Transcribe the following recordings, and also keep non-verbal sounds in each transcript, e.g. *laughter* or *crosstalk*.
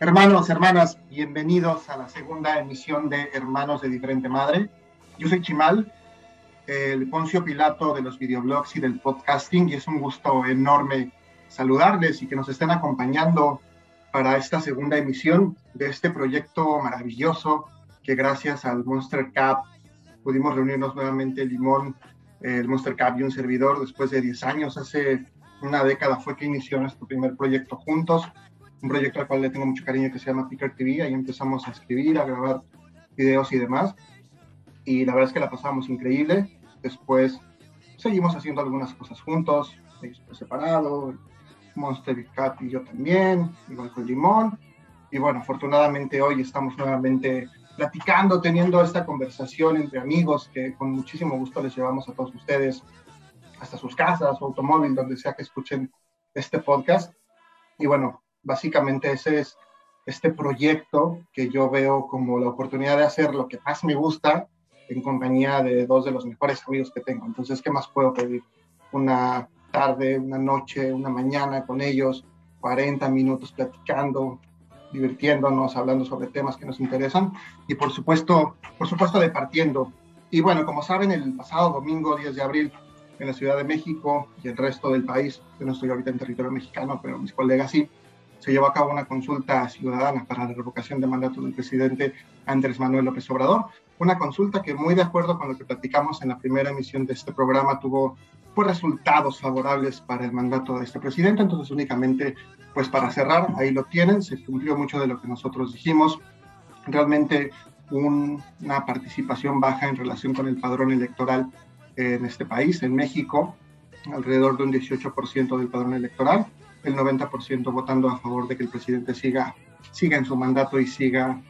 Hermanos, hermanas, bienvenidos a la segunda emisión de Hermanos de Diferente Madre. Yo soy Chimal, el Poncio Pilato de los videoblogs y del podcasting, y es un gusto enorme saludarles y que nos estén acompañando para esta segunda emisión de este proyecto maravilloso que gracias al Monster Cup pudimos reunirnos nuevamente Limón, el Monster Cup y un servidor después de 10 años. Hace una década fue que inició nuestro primer proyecto juntos, un proyecto al cual le tengo mucho cariño que se llama Picker TV. Ahí empezamos a escribir, a grabar videos y demás. Y la verdad es que la pasamos increíble. Después seguimos haciendo algunas cosas juntos, separado, Monster Cup y yo también, igual con Limón. Y bueno, afortunadamente hoy estamos nuevamente platicando, teniendo esta conversación entre amigos que con muchísimo gusto les llevamos a todos ustedes hasta sus casas o automóvil, donde sea que escuchen este podcast. Y bueno, básicamente ese es este proyecto que yo veo como la oportunidad de hacer lo que más me gusta en compañía de dos de los mejores amigos que tengo. Entonces, ¿qué más puedo pedir? Una tarde, una noche, una mañana con ellos, 40 minutos platicando, divirtiéndonos, hablando sobre temas que nos interesan y por supuesto, por supuesto departiendo. Y bueno, como saben, el pasado domingo 10 de abril en la Ciudad de México y el resto del país, yo no estoy ahorita en territorio mexicano, pero mis colegas sí, se llevó a cabo una consulta ciudadana para la revocación de mandato del presidente Andrés Manuel López Obrador. Una consulta que muy de acuerdo con lo que platicamos en la primera emisión de este programa tuvo pues, resultados favorables para el mandato de este presidente. Entonces únicamente pues para cerrar, ahí lo tienen, se cumplió mucho de lo que nosotros dijimos. Realmente una participación baja en relación con el padrón electoral en este país, en México, alrededor de un 18% del padrón electoral, el 90% votando a favor de que el presidente siga, siga en su mandato y siga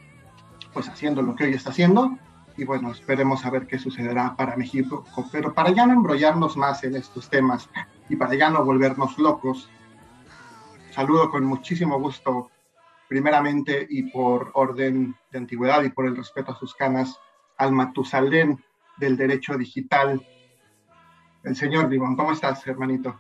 pues haciendo lo que hoy está haciendo. Y bueno, esperemos a ver qué sucederá para México. Pero para ya no embrollarnos más en estos temas y para ya no volvernos locos, saludo con muchísimo gusto, primeramente y por orden de antigüedad y por el respeto a sus canas, al Matusalén del derecho digital. El señor Limón, ¿cómo estás, hermanito?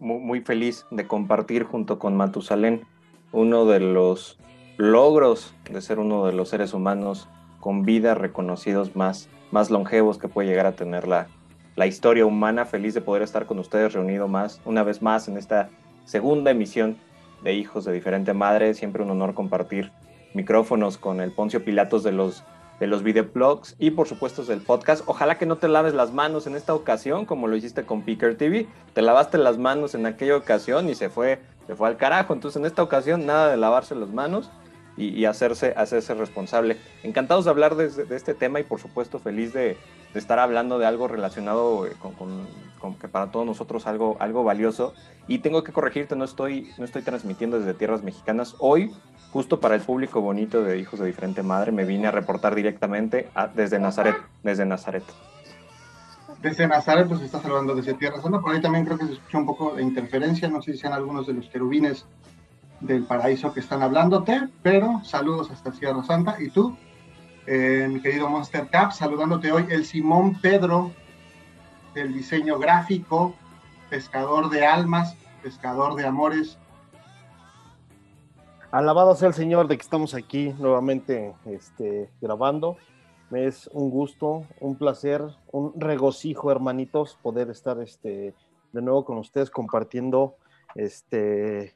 Muy, feliz de compartir junto con Matusalén uno de los logros de ser uno de los seres humanos con vida reconocidos más, más longevos que puede llegar a tener la, la historia humana. Feliz de poder estar con ustedes reunido más, una vez más en esta segunda emisión de hijos de diferente madre. Siempre un honor compartir micrófonos con el Poncio Pilatos de los, de los videoblogs y por supuesto del podcast. Ojalá que no te laves las manos en esta ocasión, como lo hiciste con Picker TV. Te lavaste las manos en aquella ocasión y se fue, se fue al carajo. Entonces en esta ocasión nada de lavarse las manos y, hacerse, hacerse responsable. Encantados de hablar de, este tema y por supuesto feliz de, estar hablando de algo relacionado eh, con, que para todos nosotros algo, algo valioso. Y tengo que corregirte, no estoy, no estoy transmitiendo desde tierras mexicanas. Hoy, justo para el público bonito de Hijos de Diferente Madre, me vine a reportar directamente desde Nazaret, desde Nazaret. Desde Nazaret, pues estás hablando desde Tierra Santa, por ahí también creo que se escucha un poco de interferencia, no sé si sean algunos de los querubines del paraíso que están hablándote, pero saludos hasta Sierra Santa. Y tú, eh, mi querido Monster Cap, saludándote hoy el Simón Pedro del diseño gráfico, pescador de almas, pescador de amores. Alabado sea el Señor de que estamos aquí nuevamente este, grabando. Es un gusto, un placer, un regocijo, hermanitos, poder estar este, de nuevo con ustedes compartiendo este,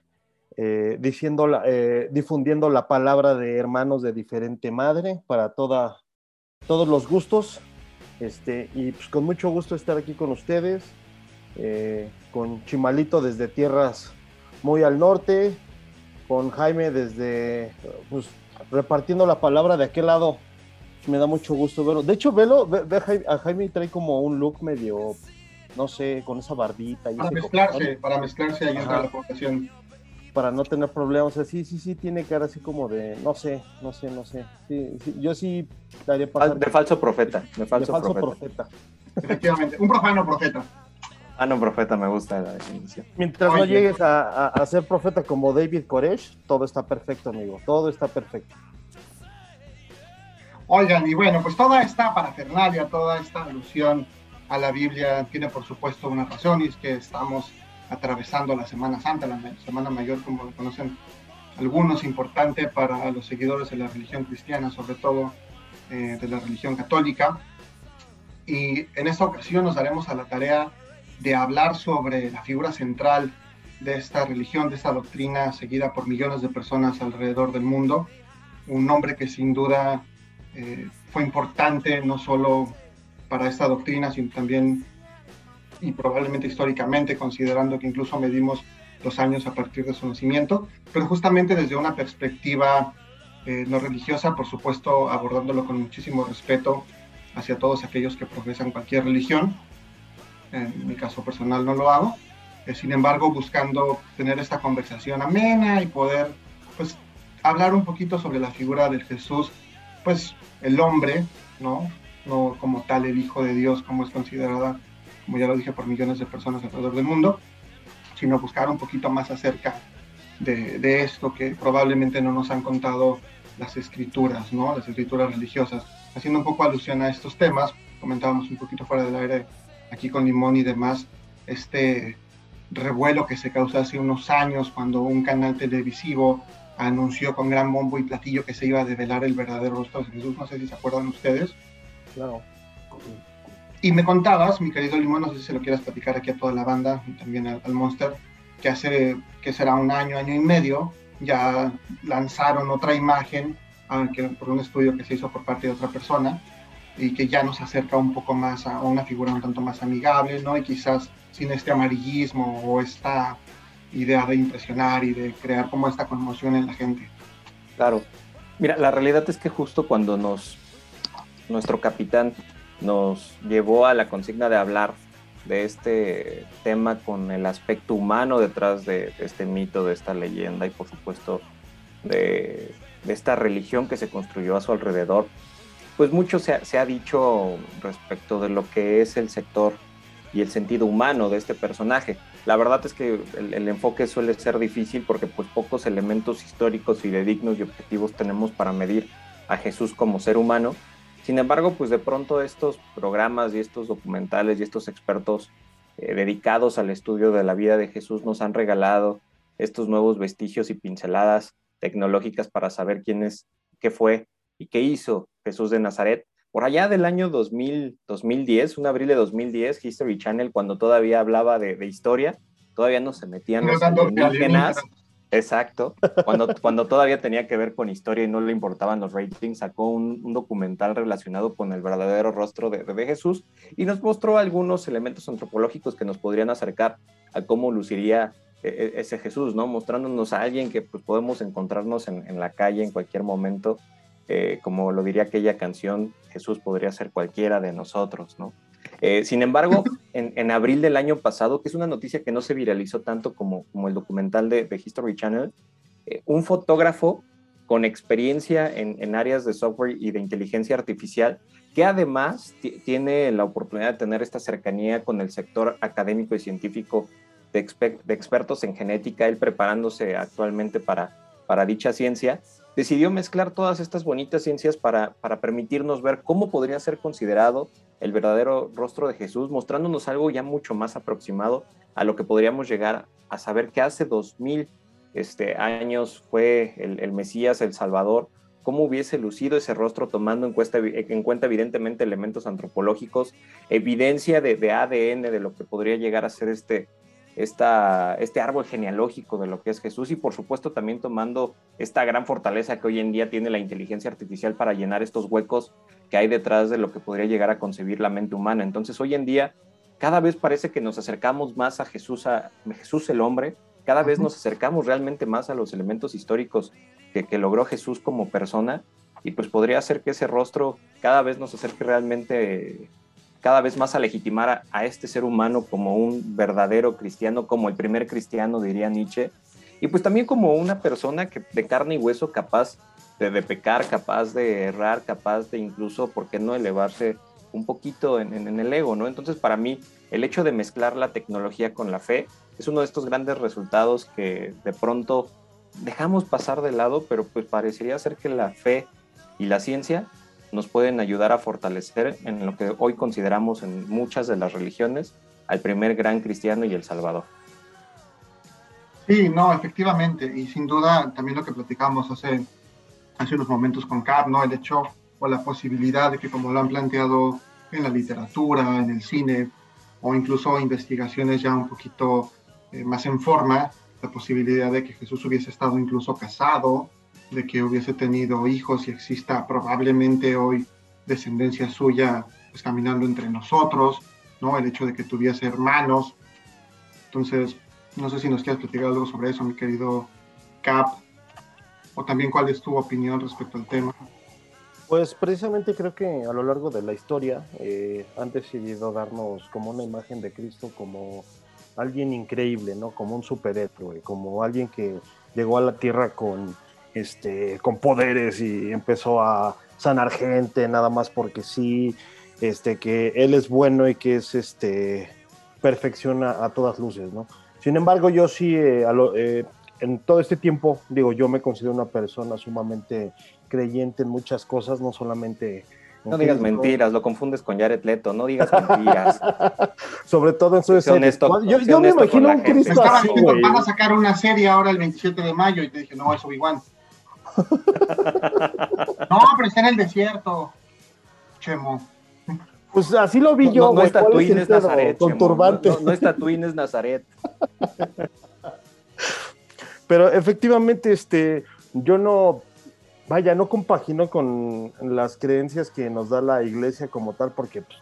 eh, diciendo eh, difundiendo la palabra de hermanos de diferente madre para toda, todos los gustos. Este, y pues con mucho gusto estar aquí con ustedes, eh, con Chimalito desde tierras muy al norte, con Jaime desde, pues, repartiendo la palabra de aquel lado. Me da mucho gusto verlo. De hecho, velo, ve, a Jaime trae como un look medio, no sé, con esa barbita. Y para mezclarse, para mezclarse ahí en la población para no tener problemas. O sea, sí, sí, sí, tiene cara así como de, no sé, no sé, no sé. Sí, yo sí daría pasar. De falso profeta. De falso, profeta. Efectivamente, un profano profeta. Ah, no, profeta, me gusta la definición. Mientras no llegues a, a, ser profeta como David Koresh, todo está perfecto, amigo. Todo está perfecto. Oigan, y bueno, pues toda esta parafernalia, toda esta alusión a la Biblia tiene por supuesto una razón y es que estamos atravesando la Semana Santa, la Semana Mayor, como lo conocen algunos importante para los seguidores de la religión cristiana, sobre todo eh, de la religión católica. Y en esta ocasión nos daremos a la tarea de hablar sobre la figura central de esta religión, de esta doctrina seguida por millones de personas alrededor del mundo. Un nombre que sin duda eh, fue importante no solo para esta doctrina, sino también y probablemente históricamente, considerando que incluso medimos los años a partir de su nacimiento, pero justamente desde una perspectiva eh, no religiosa, por supuesto abordándolo con muchísimo respeto hacia todos aquellos que profesan cualquier religión. En mi caso personal no lo hago, eh, sin embargo buscando tener esta conversación amena y poder pues hablar un poquito sobre la figura del Jesús, pues el hombre, ¿no? No como tal el Hijo de Dios como es considerada, como ya lo dije, por millones de personas alrededor del mundo, sino buscar un poquito más acerca de, de esto que probablemente no nos han contado las escrituras, ¿no? Las escrituras religiosas. Haciendo un poco alusión a estos temas, comentábamos un poquito fuera del aire aquí con Limón y demás, este revuelo que se causó hace unos años cuando un canal televisivo anunció con gran bombo y platillo que se iba a develar el verdadero rostro de Jesús. No sé si se acuerdan ustedes. Claro. Y me contabas, mi querido Limón, no sé si se lo quieras platicar aquí a toda la banda y también al, Monster, que hace, que será un año, año y medio, ya lanzaron otra imagen aunque por un estudio que se hizo por parte de otra persona y que ya nos acerca un poco más a una figura un tanto más amigable, ¿no? Y quizás sin este amarillismo o esta idea de impresionar y de crear como esta conmoción en la gente. Claro. Mira, la realidad es que justo cuando nos nuestro capitán nos llevó a la consigna de hablar de este tema con el aspecto humano detrás de, este mito, de esta leyenda y por supuesto de, esta religión que se construyó a su alrededor, pues mucho se ha dicho respecto de lo que es el sector y el sentido humano de este personaje. La verdad es que el, enfoque suele ser difícil porque pues pocos elementos históricos y de dignos y objetivos tenemos para medir a Jesús como ser humano. Sin embargo, pues de pronto estos programas y estos documentales y estos expertos eh, dedicados al estudio de la vida de Jesús nos han regalado estos nuevos vestigios y pinceladas tecnológicas para saber quién es, qué fue y qué hizo Jesús de Nazaret por allá del año 2000, 2010, un abril de 2010, History Channel, cuando todavía hablaba de, historia, todavía no se metían los alienígenas. Exacto. Cuando, *laughs* cuando todavía tenía que ver con historia y no le importaban los ratings, sacó un, documental relacionado con el verdadero rostro de, Jesús y nos mostró algunos elementos antropológicos que nos podrían acercar a cómo luciría e, e, ese Jesús, ¿no? Mostrándonos a alguien que pues, podemos encontrarnos en, en la calle en cualquier momento eh, como lo diría aquella canción, Jesús podría ser cualquiera de nosotros, ¿no? Eh, sin embargo, en, abril del año pasado, que es una noticia que no se viralizó tanto como, el documental de, History Channel, eh, un fotógrafo con experiencia en, áreas de software y de inteligencia artificial, que además tiene la oportunidad de tener esta cercanía con el sector académico y científico de, de expertos en genética, él preparándose actualmente para, dicha ciencia, decidió mezclar todas estas bonitas ciencias para permitirnos ver cómo podría ser considerado el verdadero rostro de Jesús, mostrándonos algo ya mucho más aproximado a lo que podríamos llegar a saber que hace dos mil este, años fue el, Mesías, el Salvador, cómo hubiese lucido ese rostro tomando en cuenta, en cuenta evidentemente elementos antropológicos, evidencia de, de, ADN de lo que podría llegar a ser este, esta, este árbol genealógico de lo que es Jesús y por supuesto también tomando esta gran fortaleza que hoy en día tiene la inteligencia artificial para llenar estos huecos que hay detrás de lo que podría llegar a concebir la mente humana. Entonces hoy en día cada vez parece que nos acercamos más a Jesús, a Jesús el hombre, cada vez nos acercamos realmente más a los elementos históricos que, que logró Jesús como persona. Y pues podría ser que ese rostro cada vez nos acerque realmente cada vez más a legitimar a, este ser humano como un verdadero cristiano, como el primer cristiano, diría Nietzsche, y pues también como una persona que, de carne y hueso capaz de, pecar, capaz de errar, capaz de incluso, ¿por qué no elevarse un poquito en, en, el ego, ¿no? Entonces, para mí, el hecho de mezclar la tecnología con la fe es uno de estos grandes resultados que de pronto dejamos pasar de lado, pero pues parecería ser que la fe y la ciencia nos pueden ayudar a fortalecer en lo que hoy consideramos en muchas de las religiones al primer gran cristiano y el Salvador. Sí, no, efectivamente, y sin duda también lo que platicamos hace, hace unos momentos con Cap, ¿no? El hecho o la posibilidad de que como lo han planteado en la literatura, en el cine, o incluso investigaciones ya un poquito eh, más en forma, la posibilidad de que Jesús hubiese estado incluso casado, de que hubiese tenido hijos y exista probablemente hoy descendencia suya pues, caminando entre nosotros, ¿no? El hecho de que tuviese hermanos. Entonces, no sé si nos quieres platicar algo sobre eso, mi querido Cap, o también cuál es tu opinión respecto al tema. Pues precisamente creo que a lo largo de la historia eh, han decidido darnos como una imagen de Cristo como alguien increíble, ¿no? Como un superhéroe, como alguien que llegó a la tierra con, este, con poderes y empezó a sanar gente nada más porque sí, este, que él es bueno y que es, este, perfecciona a todas luces, ¿no? Sin embargo, yo sí, eh, eh, en todo este tiempo, digo, yo me considero una persona sumamente creyente en muchas cosas, no solamente... No digas mentiras, lo confundes con Jared Leto, no digas mentiras. *laughs* Sobre todo en su honesto, Yo, yo me imagino un Cristo así, güey. Van a sacar una serie ahora el 27 de mayo y te dije, no, es Obi-Wan. *laughs* no, pero está en el desierto. Chemo. Pues así lo vi yo, No, no es Nazaret. Con turbante. No, no, es Tatooine, es Nazaret. *laughs* Pero efectivamente, este, yo no, vaya, no compagino con las creencias que nos da la iglesia como tal, porque pues,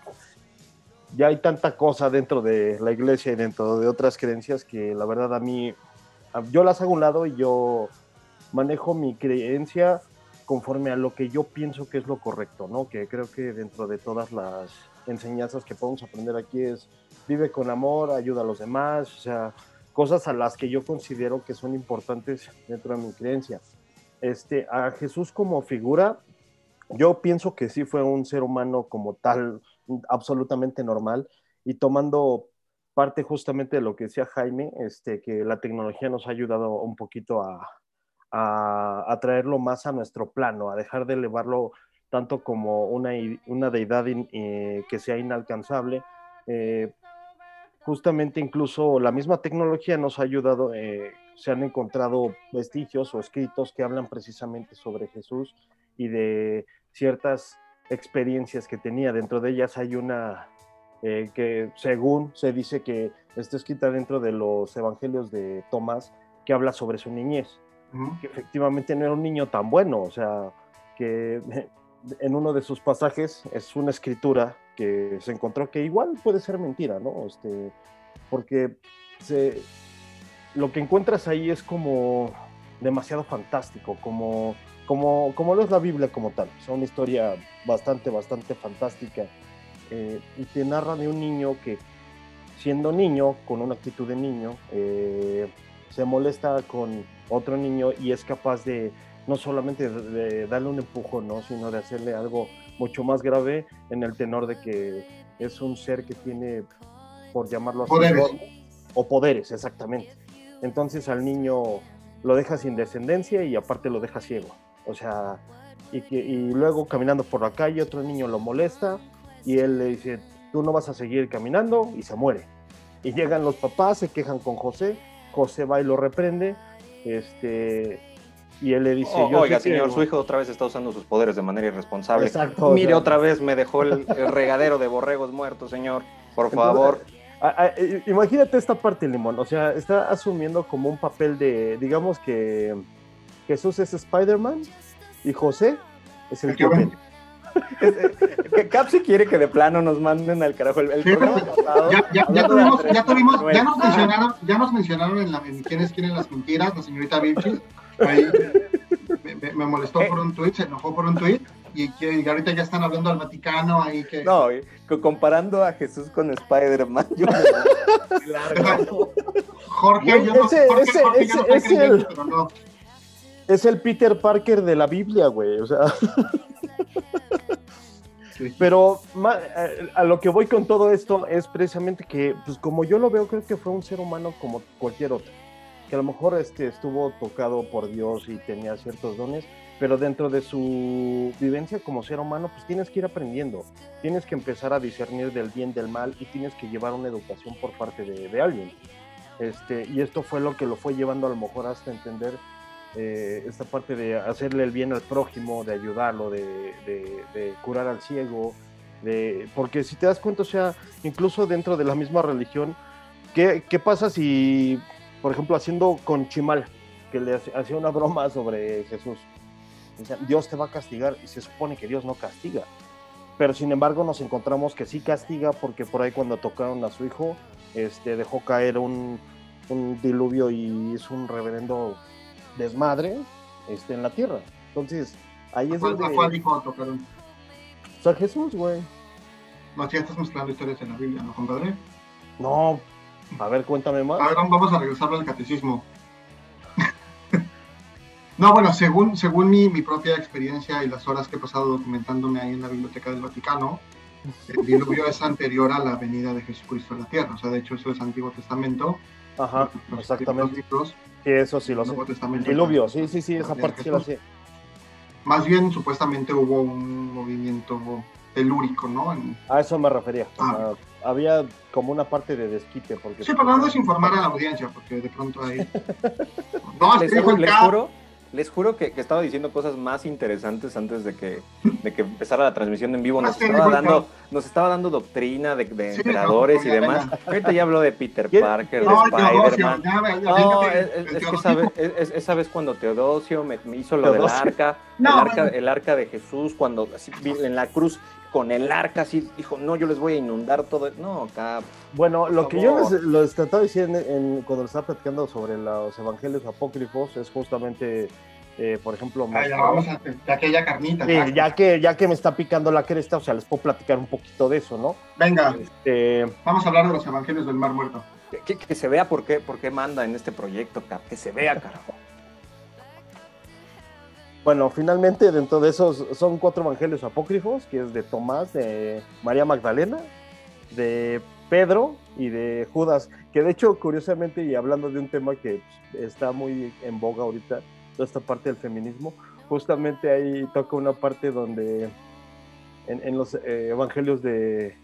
ya hay tanta cosa dentro de la iglesia y dentro de otras creencias que la verdad a mí, yo las hago a un lado y yo manejo mi creencia conforme a lo que yo pienso que es lo correcto, ¿no? Que creo que dentro de todas las enseñanzas que podemos aprender aquí es vive con amor, ayuda a los demás, o sea, cosas a las que yo considero que son importantes dentro de mi creencia. Este, a Jesús como figura, yo pienso que sí fue un ser humano como tal, absolutamente normal, y tomando parte justamente de lo que decía Jaime, este, que la tecnología nos ha ayudado un poquito a, a, traerlo más a nuestro plano, a dejar de elevarlo tanto como una, una deidad eh, que sea inalcanzable. Eh, justamente incluso la misma tecnología nos ha ayudado, eh, se han encontrado vestigios o escritos que hablan precisamente sobre Jesús y de ciertas experiencias que tenía. Dentro de ellas hay una que según se dice que está escrita dentro de los evangelios de Tomás, que habla sobre su niñez que efectivamente no era un niño tan bueno, o sea, que *laughs* en uno de sus pasajes es una escritura que se encontró que igual puede ser mentira, ¿no? Este, porque lo que encuentras ahí es como demasiado fantástico, como, como, como lo es la Biblia como tal. Es una historia bastante, bastante fantástica eh, y te narra de un niño que, siendo niño, con una actitud de niño, eh, se molesta con otro niño y es capaz de no solamente de darle un empujón, ¿no? sino de hacerle algo mucho más grave en el tenor de que es un ser que tiene, por llamarlo así, poderes. o poderes, exactamente. Entonces al niño lo deja sin descendencia y aparte lo deja ciego. O sea, y, que, y luego caminando por la calle otro niño lo molesta y él le dice, tú no vas a seguir caminando y se muere. Y llegan los papás, se quejan con José, José va y lo reprende, este, y él le dice, oh, oiga señor, su hijo otra vez está usando sus poderes de manera irresponsable. Exacto, Mire, otra vez me dejó el, regadero de borregos muertos, señor, por favor. imagínate esta parte, Limón, o sea, está asumiendo como un papel de, digamos que Jesús es Spider-Man y José es el Joven. Eh, Cap si quiere que de plano nos manden al carajo el, programa pasado. Ya, ya, tuvimos, ya, tuvimos, ya nos mencionaron, ya nos mencionaron en, la, en quiénes quieren las mentiras, la señorita Vilchis. Ahí me, me, molestó por un tweet, se enojó por un tweet. Y, que, ahorita ya están hablando al Vaticano ahí que... No, comparando a Jesús con Spider-Man, yo *laughs* Jorge, yo no sé, Jorge, ese, Jorge, ese, yo no es el, pero no. Es el Peter Parker de la Biblia, güey, o sea... *laughs* Pero a lo que voy con todo esto es precisamente que, pues como yo lo veo, creo que fue un ser humano como cualquier otro, que a lo mejor este, estuvo tocado por Dios y tenía ciertos dones, pero dentro de su vivencia como ser humano, pues tienes que ir aprendiendo, tienes que empezar a discernir del bien del mal y tienes que llevar una educación por parte de, de alguien. Este, y esto fue lo que lo fue llevando a lo mejor hasta entender eh, esta parte de hacerle el bien al prójimo, de ayudarlo, de, curar al ciego, de, porque si te das cuenta, o sea, incluso dentro de la misma religión, ¿qué, qué pasa si, por ejemplo, haciendo con Chimal, que le hacía una broma sobre Jesús, Dios te va a castigar y se supone que Dios no castiga. Pero sin embargo nos encontramos que sí castiga porque por ahí cuando tocaron a su hijo, este, dejó caer un, un diluvio y hizo un reverendo desmadre este, en la tierra. Entonces, ahí es donde... ¿A cuál hijo tocaron? O sea, Jesús, güey. No, si ya estás mezclando historias en la Biblia, ¿no, compadre? No, a ver, cuéntame más. A ver, vamos a regresar al catecismo. *laughs* no, bueno, según, según mi, mi, propia experiencia y las horas que he pasado documentándome ahí en la Biblioteca del Vaticano, el *laughs* diluvio es anterior a la venida de Jesucristo a la tierra. O sea, de hecho, eso es Antiguo Testamento. Ajá, exactamente. Sí, eso sí lo sé. Diluvio, sí, sí, sí, esa parte sí la sé. Más bien, supuestamente hubo un movimiento telúrico, ¿no? A eso me refería. Ah. había como una parte de desquite. Porque sí, pero no desinformar a la audiencia, porque de pronto ahí... *laughs* no, les, les juro, les juro que, estaba diciendo cosas más interesantes antes de que, de que empezara la transmisión en vivo. Nos, estaba, dando, nos estaba dando doctrina de, de emperadores y demás. Ahorita ya habló de Peter Parker, de Spider-Man. No, es, que sabes, esa vez cuando Teodosio me, hizo lo del arca, el arca, el arca de Jesús, cuando así, en la cruz con el arca, así dijo, no, yo les voy a inundar todo. No, acá. Bueno, lo que yo les, lo trataba de decir en, cuando estaba platicando sobre los evangelios apócrifos es justamente, eh, por ejemplo, ah, ya vamos a de aquella carnita. Sí, ya que, ya que me está picando la cresta, o sea, les puedo platicar un poquito de eso, ¿no? Venga, este, vamos a hablar de los evangelios del Mar Muerto. Que, que, se vea por qué, por qué manda en este proyecto, que se vea, carajo. Bueno, finalmente dentro de esos son cuatro evangelios apócrifos, que es de Tomás, de María Magdalena, de Pedro y de Judas, que de hecho, curiosamente, y hablando de un tema que está muy en boga ahorita, toda esta parte del feminismo, justamente ahí toca una parte donde en, los eh, evangelios de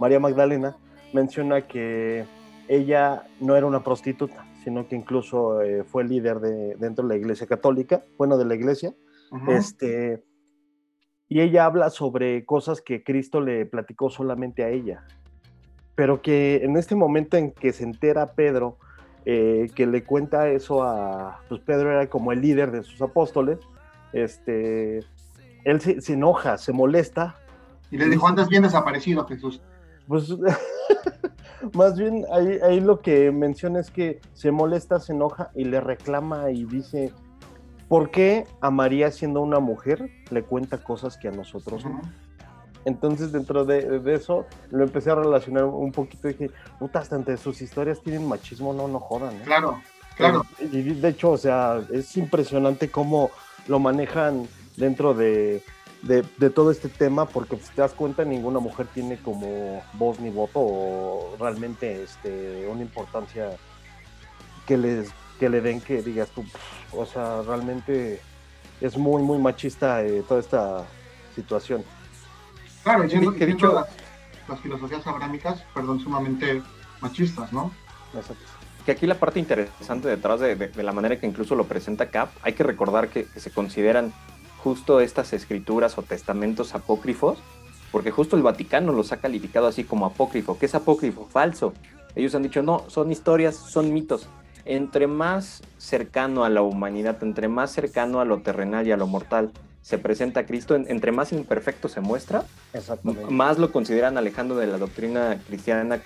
María Magdalena menciona que ella no era una prostituta, sino que incluso eh, fue líder de, dentro de la iglesia católica, bueno, de la iglesia. este, y ella habla sobre cosas que Cristo le platicó solamente a ella, pero que en este momento en que se entera Pedro, eh, que le cuenta eso a, pues Pedro era como el líder de sus apóstoles, este, él se, se enoja, se molesta. Y le dijo, andas bien desaparecido, Jesús. Pues *laughs* Más bien ahí, lo que menciona es que se molesta, se enoja y le reclama y dice, ¿por qué a María siendo una mujer le cuenta cosas que a nosotros no? Entonces dentro de, eso lo empecé a relacionar un poquito y dije, puta, hasta entre sus historias tienen machismo, no, no jodan. ¿eh? Claro, claro. Y de hecho, o sea, es impresionante cómo lo manejan dentro de de, todo este tema, porque si te das cuenta, ninguna mujer tiene como voz ni voto o realmente este, una importancia que, les, que le den que digas tú, o sea, realmente es muy, muy machista eh, toda esta situación. Claro, y que dicho las, filosofías abrámicas, perdón, sumamente machistas, ¿no? Exacto. Que aquí la parte interesante detrás de, la manera que incluso lo presenta Cap, hay que recordar que se consideran justo estas escrituras o testamentos apócrifos, porque justo el Vaticano los ha calificado así como apócrifo. ¿Qué es apócrifo? Falso. Ellos han dicho, no, son historias, son mitos. Entre más cercano a la humanidad, entre más cercano a lo terrenal y a lo mortal se presenta Cristo, entre más imperfecto se muestra, más lo consideran alejando de la doctrina cristiana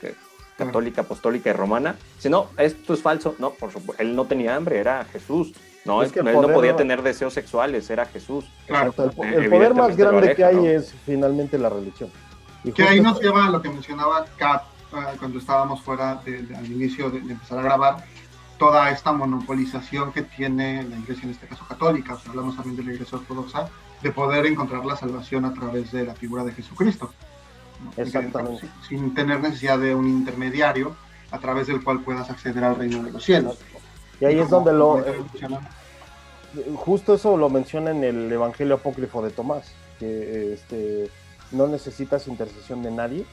católica, apostólica y romana. Si no, esto es falso. No, por supuesto, él no tenía hambre, era Jesús. No, es que él no podía tener deseos sexuales, era Jesús. Claro, el, poder más grande que hay es finalmente la religión. que ahí nos lleva a lo que mencionaba Kat ah, cuando estábamos fuera al inicio de, empezar a grabar, toda esta monopolización que tiene la iglesia, en este caso católica, hablamos también de la iglesia ortodoxa, de poder encontrar la salvación a través de la figura de Jesucristo. Exactamente. sin tener necesidad de un intermediario a través del cual puedas acceder al reino de los cielos. Y ahí es donde lo... Justo eso lo menciona en el Evangelio Apócrifo de Tomás, que este, no necesitas intercesión de nadie,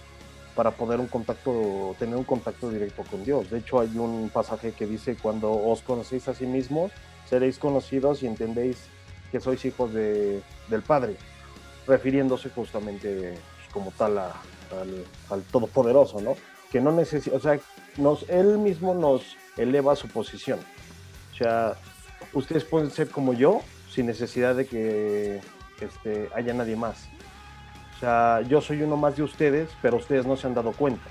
para poder un contacto, tener un contacto directo con Dios. De hecho, hay un pasaje que dice, cuando os conocéis a sí mismos, seréis conocidos y entendéis que sois hijos de, del Padre, refiriéndose justamente pues, como tal al, al, Todopoderoso, ¿no? Que no necesita, o sea, nos, Él mismo nos eleva a su posición. O sea, ustedes pueden ser como yo sin necesidad de que este, haya nadie más. O sea, yo soy uno más de ustedes, pero ustedes no se han dado cuenta.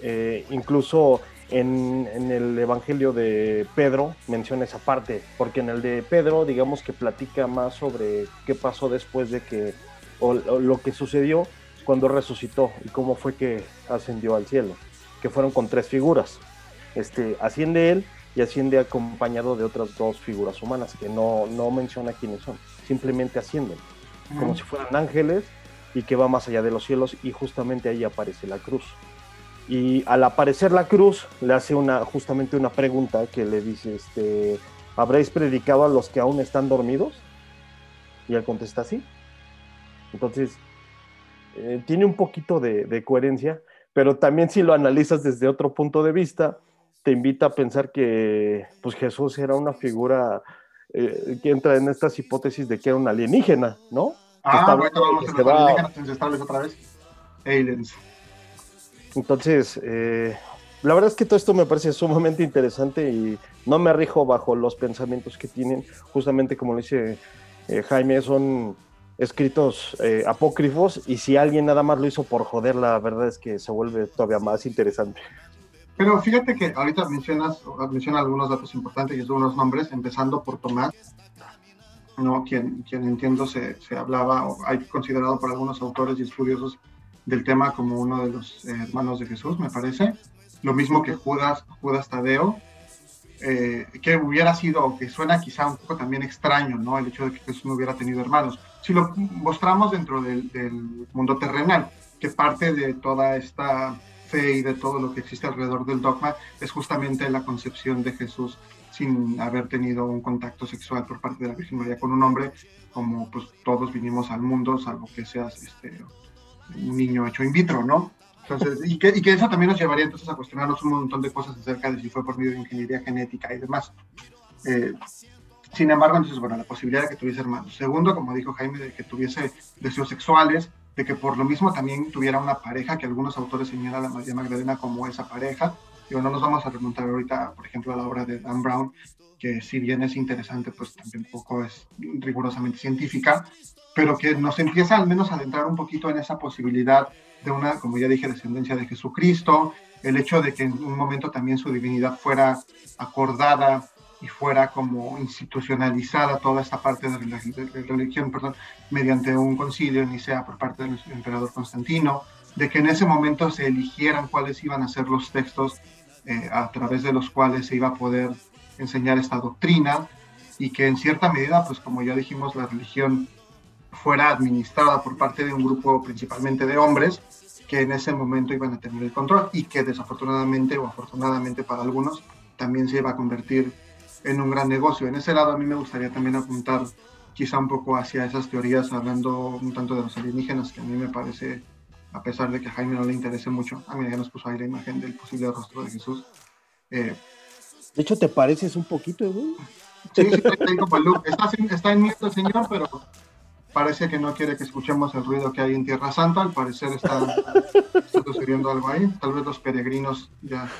Eh, incluso en, el Evangelio de Pedro menciona esa parte, porque en el de Pedro, digamos que platica más sobre qué pasó después de que, o, lo que sucedió cuando resucitó y cómo fue que ascendió al cielo, que fueron con tres figuras. Este, asciende él y asciende acompañado de otras dos figuras humanas, que no, no menciona quiénes son, simplemente ascienden como si fueran ángeles y que va más allá de los cielos y justamente ahí aparece la cruz. Y al aparecer la cruz le hace una justamente una pregunta que le dice este ¿habréis predicado a los que aún están dormidos? Y él contesta sí. Entonces eh, tiene un poquito de, coherencia, pero también si lo analizas desde otro punto de vista, te invita a pensar que pues Jesús era una figura eh, que entra en estas hipótesis de que era un alienígena, ¿no? Ah, bueno, vamos a los alienígenas ancestrales otra vez. Aliens. Entonces, eh, la verdad es que todo esto me parece sumamente interesante y no me arrijo bajo los pensamientos que tienen. Justamente como lo dice eh, Jaime, son escritos apócrifos y si alguien nada más lo hizo por joder, la verdad es que se vuelve todavía más interesante. Pero fíjate que ahorita mencionas, menciona algunos datos importantes y algunos nombres, empezando por Tomás, ¿no? quien, quien entiendo se, se hablaba o hay considerado por algunos autores y estudiosos del tema como uno de los hermanos de Jesús, me parece. Lo mismo que Judas, Judas Tadeo, eh, que hubiera sido, que suena quizá un poco también extraño, ¿no? El hecho de que Jesús no hubiera tenido hermanos. Si lo mostramos dentro del, del mundo terrenal, que parte de toda esta fe y de todo lo que existe alrededor del dogma es justamente la concepción de Jesús sin haber tenido un contacto sexual por parte de la Virgen María con un hombre, como pues todos vinimos al mundo, salvo que seas este, un niño hecho in vitro, ¿no? Entonces, y que, y que eso también nos llevaría entonces a cuestionarnos un montón de cosas acerca de si fue por medio de ingeniería genética y demás. Eh, sin embargo, entonces, bueno, la posibilidad de que tuviese hermanos. Segundo, como dijo Jaime, de que tuviese deseos sexuales, de que por lo mismo también tuviera una pareja, que algunos autores señalan a María Magdalena como esa pareja. Digo, no nos vamos a remontar ahorita, por ejemplo, a la obra de Dan Brown, que si bien es interesante, pues tampoco es rigurosamente científica, pero que nos empieza al menos a adentrar un poquito en esa posibilidad de una, como ya dije, descendencia de Jesucristo, el hecho de que en un momento también su divinidad fuera acordada y fuera como institucionalizada toda esta parte de la, religión perdón, mediante un concilio en Nicea por parte del emperador Constantino, de que en ese momento se eligieran cuáles iban a ser los textos eh, a través de los cuales se iba a poder enseñar esta doctrina y que en cierta medida, pues como ya dijimos, la religión fuera administrada por parte de un grupo principalmente de hombres que en ese momento iban a tener el control y que desafortunadamente o afortunadamente para algunos también se iba a convertir en un gran negocio. En ese lado a mí me gustaría también apuntar quizá un poco hacia esas teorías, hablando un tanto de los alienígenas, que a mí me parece, a pesar de que a Jaime no le interese mucho, a mí ya nos puso ahí la imagen del posible rostro de Jesús. Eh, de hecho, ¿te pareces un poquito, güey? Sí, sí, el look. Está, está en miedo el señor, pero parece que no quiere que escuchemos el ruido que hay en Tierra Santa. Al parecer está, está sucediendo algo ahí. Tal vez los peregrinos ya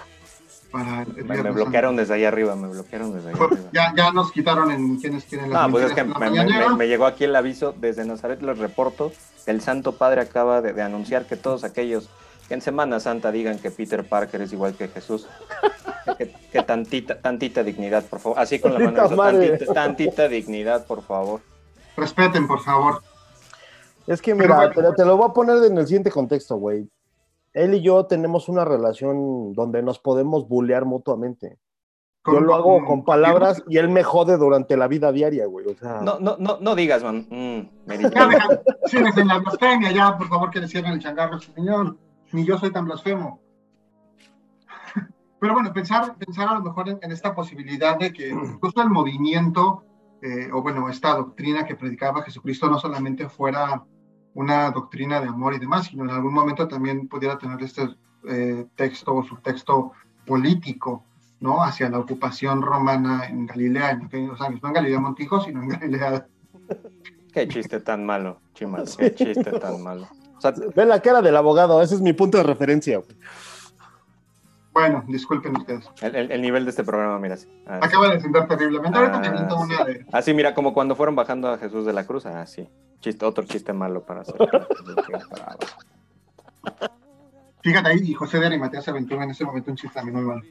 me, bloquearon desde ahí arriba, me bloquearon desde ahí arriba. Ya, ya nos quitaron en quienes quieren las Ah, pues es que me, llegó aquí el aviso desde Nazaret, les reporto, el Santo Padre acaba de, anunciar que todos aquellos que en Semana Santa digan que Peter Parker es igual que Jesús, que, tantita, tantita dignidad, por favor, así con la mano, tantita, tantita dignidad, por favor. Respeten, por favor. Es que mira, pero te lo voy a poner en el siguiente contexto, güey él y yo tenemos una relación donde nos podemos bullear mutuamente. Yo lo hago con palabras y él me jode durante la vida diaria, güey. O sea... No, no, no, no digas, man. Mm, sí, en la blasfemia, ya, por favor, que le cierren el changarro señor. Ni yo soy tan blasfemo. Pero bueno, pensar, pensar a lo mejor en, esta posibilidad de que incluso el movimiento, eh, o bueno, esta doctrina que predicaba Jesucristo no solamente fuera una doctrina de amor y demás, sino en algún momento también pudiera tener este eh, texto o subtexto político, ¿no? Hacia la ocupación romana en Galilea en aquellos años, no en Galilea Montijo, sino en Galilea. Qué chiste tan malo, Chimal, qué chiste tan malo. Ve la cara del abogado, ese es mi punto de referencia. Bueno, disculpen ustedes. El, nivel de este programa, mira. Así. Acaba de sentar terriblemente. Ahorita te ah, una de... Así, mira, como cuando fueron bajando a Jesús de la cruz. Ah, sí. Chiste, otro chiste malo para hacer. *laughs* Fíjate ahí, y José de Arimatea se aventó en ese momento un chiste también muy malo.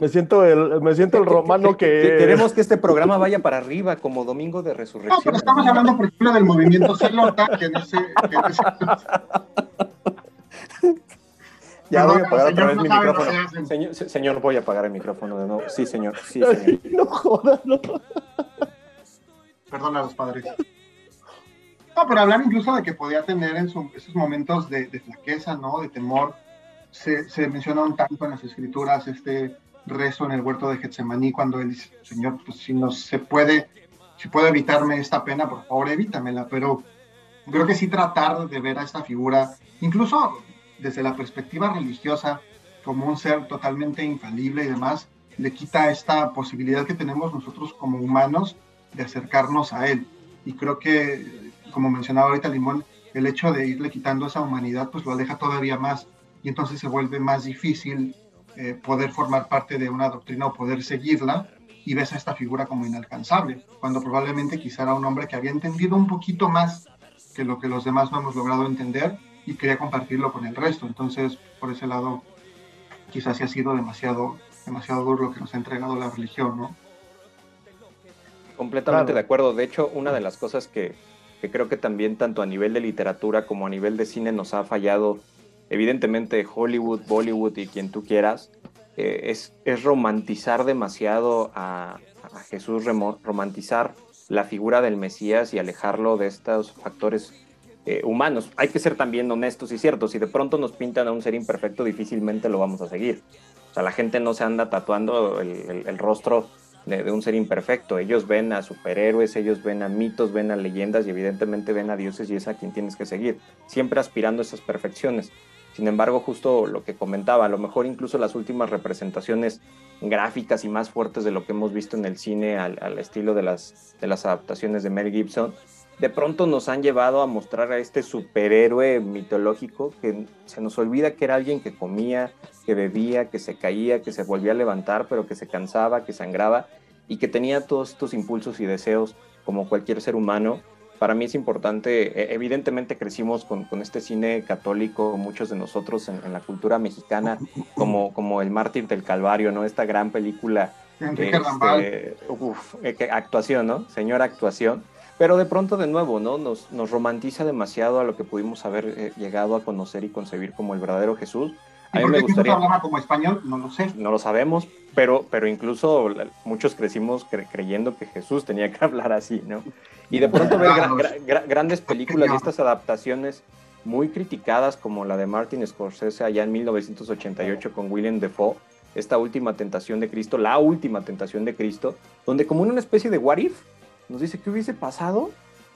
Me siento el, me siento el romano que... Queremos que este programa vaya para arriba, como Domingo de Resurrección. No, pero estamos hablando, por ejemplo, del movimiento celota, que no sé... *laughs* *laughs* Ya voy a apagar otra vez mi micrófono. Señor, señor, voy a apagar el micrófono de nuevo. Sí, señor. Sí, señor. No jodas, no. Perdona a los padres. No, pero hablar incluso de que podía tener en esos momentos de, flaqueza, ¿no? De temor. Se, se, menciona un tanto en las escrituras este rezo en el huerto de Getsemaní cuando él dice, Señor, pues si no se puede, si puede evitarme esta pena, por favor evítamela. Pero creo que sí tratar de ver a esta figura, incluso desde la perspectiva religiosa como un ser totalmente infalible y demás, le quita esta posibilidad que tenemos nosotros como humanos de acercarnos a él. Y creo que, como mencionaba ahorita Limón, el hecho de irle quitando esa humanidad, pues lo aleja todavía más y entonces se vuelve más difícil eh, poder formar parte de una doctrina o poder seguirla y ves a esta figura como inalcanzable, cuando probablemente quizá era un hombre que había entendido un poquito más que lo que los demás no hemos logrado entender y quería compartirlo con el resto. Entonces, por ese lado, quizás sí ha sido demasiado, demasiado duro lo que nos ha entregado la religión, ¿no? Completamente de acuerdo. De hecho, una de las cosas que, que creo que también tanto a nivel de literatura como a nivel de cine nos ha fallado, evidentemente Hollywood, Bollywood y quien tú quieras, eh, es, es, romantizar demasiado a, a Jesús, romantizar la figura del Mesías y alejarlo de estos factores eh, humanos. Hay que ser también honestos y ciertos. Si de pronto nos pintan a un ser imperfecto, difícilmente lo vamos a seguir. O sea, la gente no se anda tatuando el, rostro de, un ser imperfecto. Ellos ven a superhéroes, ellos ven a mitos, ven a leyendas y evidentemente ven a dioses y es a quien tienes que seguir. Siempre aspirando a esas perfecciones. Sin embargo, justo lo que comentaba, a lo mejor incluso las últimas representaciones gráficas y más fuertes de lo que hemos visto en el cine al, al estilo de las, de las adaptaciones de Mel Gibson, de pronto nos han llevado a mostrar a este superhéroe mitológico que se nos olvida que era alguien que comía, que bebía, que se caía, que se volvía a levantar, pero que se cansaba, que sangraba y que tenía todos estos impulsos y deseos como cualquier ser humano. Para mí es importante, e, evidentemente crecimos con, este cine católico, muchos de nosotros en, la cultura mexicana, como, como El Mártir del Calvario, ¿no? Esta gran película. Este, uf, eh, actuación, ¿no? Señora actuación pero de pronto, de nuevo, ¿no? Nos, nos romantiza demasiado a lo que pudimos haber eh, llegado a conocer y concebir como el verdadero Jesús. A mí me gustaría. hablaba como español? No lo sé. No lo sabemos, pero, pero incluso muchos crecimos creyendo que Jesús tenía que *laughs* hablar así, ¿no? Y de pronto ver grandes películas y estas adaptaciones muy criticadas, como la de Martin Scorsese allá en 1988 con William Defoe, esta última tentación de Cristo, la última tentación de Cristo, donde como una especie de what if, nos dice, ¿qué hubiese pasado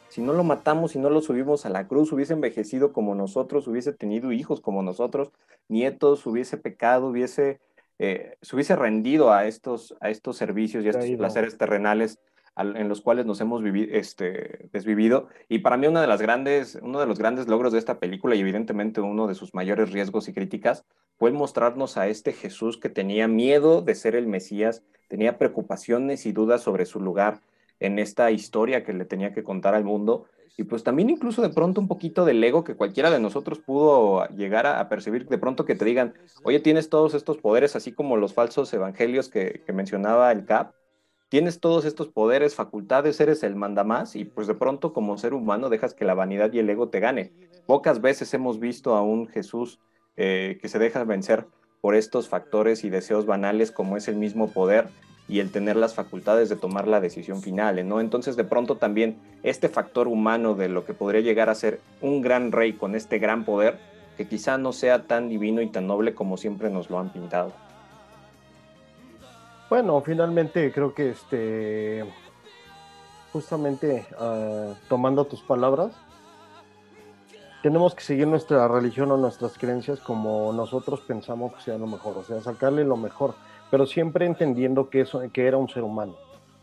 si no lo matamos, si no lo subimos a la cruz? Hubiese envejecido como nosotros, hubiese tenido hijos como nosotros, nietos, hubiese pecado, hubiese, eh, se hubiese rendido a estos, a estos servicios y a estos placeres terrenales en los cuales nos hemos vivido, este, desvivido. Y para mí una de las grandes, uno de los grandes logros de esta película y evidentemente uno de sus mayores riesgos y críticas fue mostrarnos a este Jesús que tenía miedo de ser el Mesías, tenía preocupaciones y dudas sobre su lugar en esta historia que le tenía que contar al mundo. Y pues también incluso de pronto un poquito del ego que cualquiera de nosotros pudo llegar a, percibir, de pronto que te digan, oye, tienes todos estos poderes, así como los falsos evangelios que, mencionaba el CAP, tienes todos estos poderes, facultades, eres el mandamás y pues de pronto como ser humano dejas que la vanidad y el ego te gane. Pocas veces hemos visto a un Jesús eh, que se deja vencer por estos factores y deseos banales como es el mismo poder y el tener las facultades de tomar la decisión final, ¿no? Entonces, de pronto también este factor humano de lo que podría llegar a ser un gran rey con este gran poder, que quizá no sea tan divino y tan noble como siempre nos lo han pintado. Bueno, finalmente creo que este, justamente ah, tomando tus palabras, tenemos que seguir nuestra religión o nuestras creencias como nosotros pensamos que sea lo mejor, o sea, sacarle lo mejor, pero siempre entendiendo que, eso, que era un ser humano,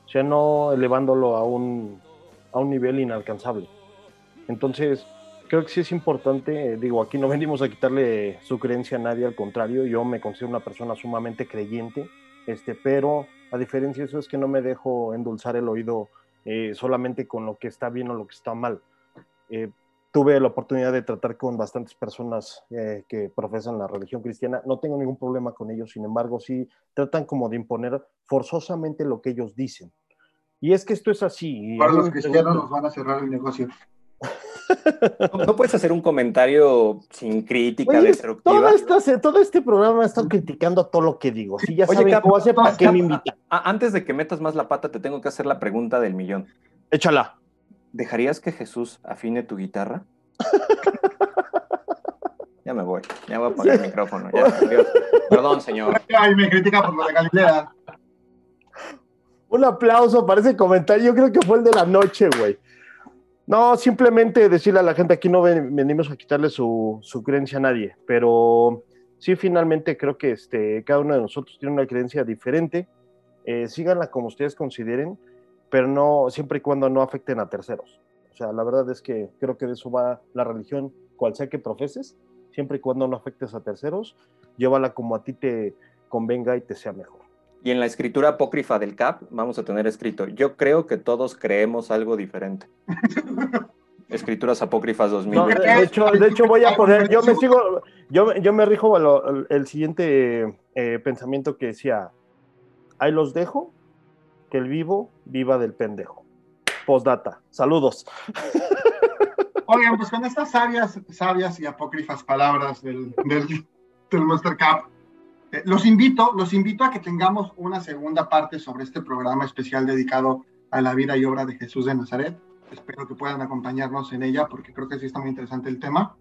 o sea, no elevándolo a un, a un nivel inalcanzable. Entonces, creo que sí es importante, digo, aquí no *laughs* venimos a quitarle su creencia a nadie, al contrario, yo me considero una persona sumamente creyente, este, pero a diferencia de eso es que no me dejo endulzar el oído eh, solamente con lo que está bien o lo que está mal. Eh, tuve la oportunidad de tratar con bastantes personas eh, que profesan la religión cristiana. No tengo ningún problema con ellos, sin embargo, sí tratan como de imponer forzosamente lo que ellos dicen. Y es que esto es así. Para los cristianos nos van a cerrar el negocio. *laughs* No, puedes hacer un comentario sin crítica destructiva. Todo, todo este programa está criticando todo lo que digo. Si ya Oye, saben cómo hace, ¿para qué me invitan? Antes de que metas más la pata, te tengo que hacer la pregunta del millón. Échala. ¿Dejarías que Jesús afine tu guitarra? *laughs* ya me voy. Ya voy a poner el micrófono. Perdón, señor. Ay, me critica por lo de Galilea. Un aplauso para ese comentario. Yo creo que fue el de la noche, güey. No, simplemente decirle a la gente aquí no venimos a quitarle su, creencia a nadie, pero sí finalmente creo que este, cada uno de nosotros tiene una creencia diferente. Eh, síganla como ustedes consideren, pero no siempre y cuando no afecten a terceros. O sea, la verdad es que creo que de eso va la religión, cual sea que profeses, siempre y cuando no afectes a terceros, llévala como a ti te convenga y te sea mejor. Y en la escritura apócrifa del CAP vamos a tener escrito, yo creo que todos creemos algo diferente. *laughs* Escrituras apócrifas 2000. de, hecho, de hecho voy a poner, yo me sigo, yo, yo me rijo el siguiente eh, pensamiento que decía, ahí los dejo, que el vivo viva del pendejo. Postdata. Saludos. Oigan, pues con estas sabias, sabias y apócrifas palabras del, del, Master Cap, eh, los invito, los invito a que tengamos una segunda parte sobre este programa especial dedicado a la vida y obra de Jesús de Nazaret. Espero que puedan acompañarnos en ella porque creo que sí está muy interesante el tema.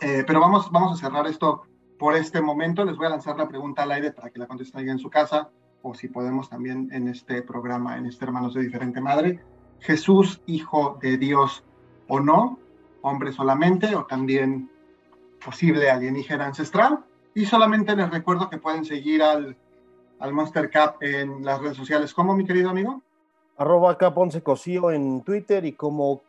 Eh, pero vamos, vamos a cerrar esto por este momento. Les voy a lanzar la pregunta al aire para que la contesten ahí en su casa o si podemos también en este programa, en este Hermanos de Diferente Madre. Jesús, hijo de Dios o no, hombre solamente o también posible alienígena ancestral. Y solamente les recuerdo que pueden seguir al, al Monster Cap en las redes sociales. ¿Cómo, mi querido amigo? Arroba Cap Cosío en Twitter y como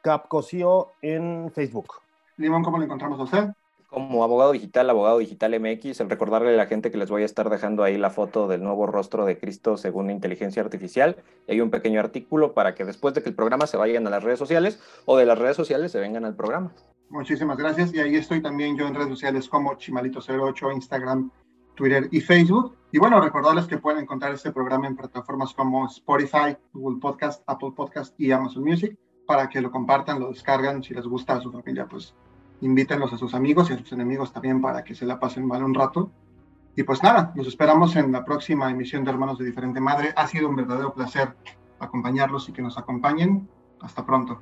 Cap Cosío en Facebook. Limón, ¿cómo lo encontramos a usted? Como abogado digital, abogado digital MX, el recordarle a la gente que les voy a estar dejando ahí la foto del nuevo rostro de Cristo según inteligencia artificial. Hay un pequeño artículo para que después de que el programa se vayan a las redes sociales o de las redes sociales se vengan al programa. Muchísimas gracias. Y ahí estoy también yo en redes sociales como Chimalito08, Instagram, Twitter y Facebook. Y bueno, recordarles que pueden encontrar este programa en plataformas como Spotify, Google Podcast, Apple Podcast y Amazon Music para que lo compartan, lo descargan. Si les gusta a su familia, pues invítenlos a sus amigos y a sus enemigos también para que se la pasen mal un rato. Y pues nada, nos esperamos en la próxima emisión de Hermanos de Diferente Madre. Ha sido un verdadero placer acompañarlos y que nos acompañen. Hasta pronto.